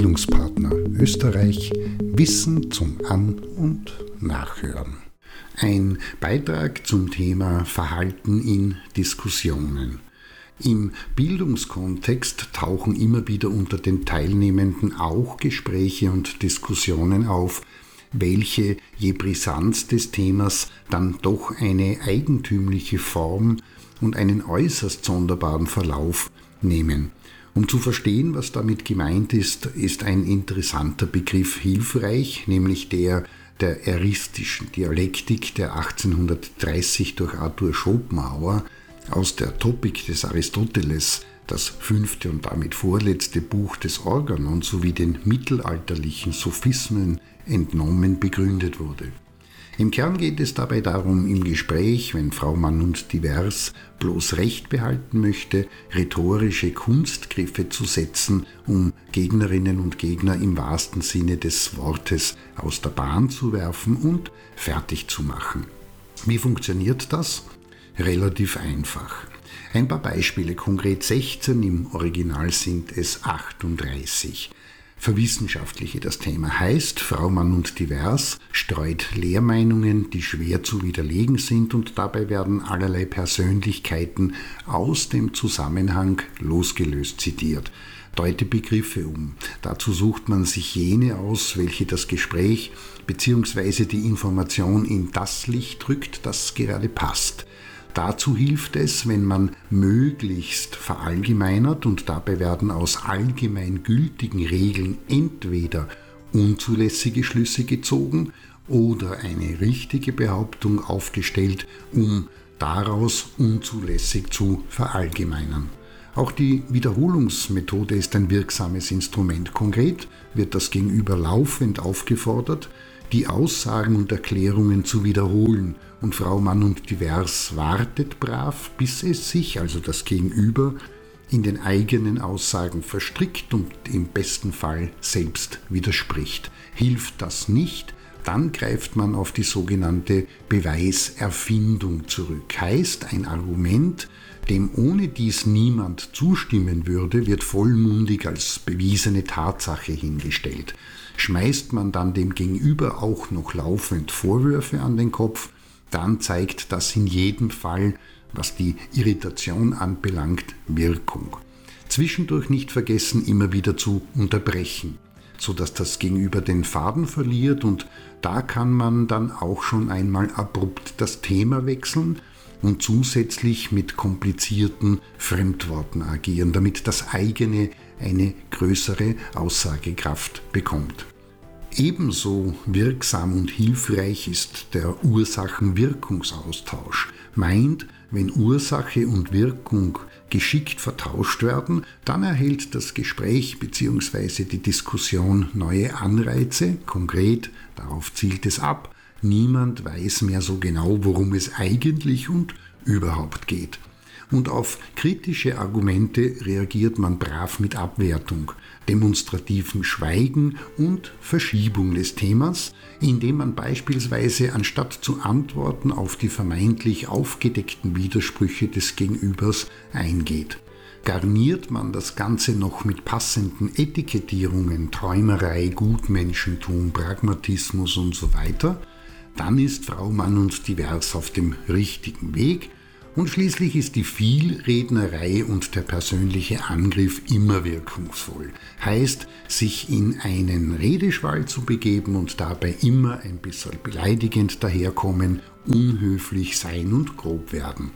Bildungspartner Österreich Wissen zum An- und Nachhören. Ein Beitrag zum Thema Verhalten in Diskussionen. Im Bildungskontext tauchen immer wieder unter den Teilnehmenden auch Gespräche und Diskussionen auf, welche je Brisanz des Themas dann doch eine eigentümliche Form und einen äußerst sonderbaren Verlauf nehmen. Um zu verstehen, was damit gemeint ist, ist ein interessanter Begriff hilfreich, nämlich der der eristischen Dialektik, der 1830 durch Arthur Schopenhauer aus der Topik des Aristoteles, das fünfte und damit vorletzte Buch des Organon sowie den mittelalterlichen Sophismen entnommen begründet wurde. Im Kern geht es dabei darum, im Gespräch, wenn Frau Mann und Divers bloß Recht behalten möchte, rhetorische Kunstgriffe zu setzen, um Gegnerinnen und Gegner im wahrsten Sinne des Wortes aus der Bahn zu werfen und fertig zu machen. Wie funktioniert das? Relativ einfach. Ein paar Beispiele, konkret 16, im Original sind es 38 verwissenschaftliche das Thema. Heißt, Frau, Mann und Divers streut Lehrmeinungen, die schwer zu widerlegen sind und dabei werden allerlei Persönlichkeiten aus dem Zusammenhang losgelöst zitiert. Deute Begriffe um. Dazu sucht man sich jene aus, welche das Gespräch bzw. die Information in das Licht rückt, das gerade passt. Dazu hilft es, wenn man möglichst verallgemeinert und dabei werden aus allgemein gültigen Regeln entweder unzulässige Schlüsse gezogen oder eine richtige Behauptung aufgestellt, um daraus unzulässig zu verallgemeinern. Auch die Wiederholungsmethode ist ein wirksames Instrument. Konkret wird das Gegenüber laufend aufgefordert, die Aussagen und Erklärungen zu wiederholen und Frau Mann und Divers wartet brav, bis es sich, also das Gegenüber, in den eigenen Aussagen verstrickt und im besten Fall selbst widerspricht. Hilft das nicht, dann greift man auf die sogenannte Beweiserfindung zurück. Heißt, ein Argument, dem ohne dies niemand zustimmen würde, wird vollmundig als bewiesene Tatsache hingestellt. Schmeißt man dann dem Gegenüber auch noch laufend Vorwürfe an den Kopf, dann zeigt das in jedem Fall, was die Irritation anbelangt, Wirkung. Zwischendurch nicht vergessen, immer wieder zu unterbrechen, sodass das Gegenüber den Faden verliert und da kann man dann auch schon einmal abrupt das Thema wechseln und zusätzlich mit komplizierten Fremdworten agieren, damit das eigene eine größere Aussagekraft bekommt. Ebenso wirksam und hilfreich ist der Ursachen-Wirkungsaustausch. Meint, wenn Ursache und Wirkung geschickt vertauscht werden, dann erhält das Gespräch bzw. die Diskussion neue Anreize. Konkret, darauf zielt es ab, niemand weiß mehr so genau, worum es eigentlich und überhaupt geht und auf kritische Argumente reagiert man brav mit Abwertung, demonstrativem Schweigen und Verschiebung des Themas, indem man beispielsweise anstatt zu antworten auf die vermeintlich aufgedeckten Widersprüche des Gegenübers eingeht. Garniert man das Ganze noch mit passenden Etikettierungen, Träumerei, Gutmenschentum, Pragmatismus und so weiter, dann ist Frau Mann und Divers auf dem richtigen Weg und schließlich ist die Vielrednerei und der persönliche Angriff immer wirkungsvoll. Heißt, sich in einen Redeschwall zu begeben und dabei immer ein bisschen beleidigend daherkommen, unhöflich sein und grob werden.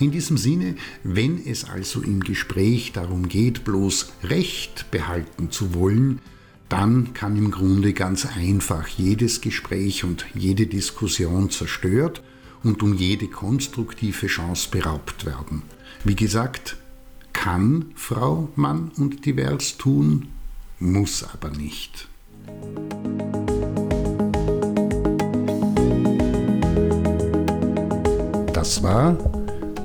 In diesem Sinne, wenn es also im Gespräch darum geht, bloß Recht behalten zu wollen, dann kann im Grunde ganz einfach jedes Gespräch und jede Diskussion zerstört und um jede konstruktive Chance beraubt werden. Wie gesagt, kann Frau, Mann und divers tun, muss aber nicht. Das war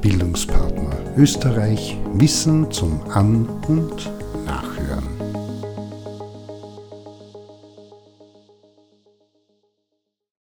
Bildungspartner Österreich Wissen zum An- und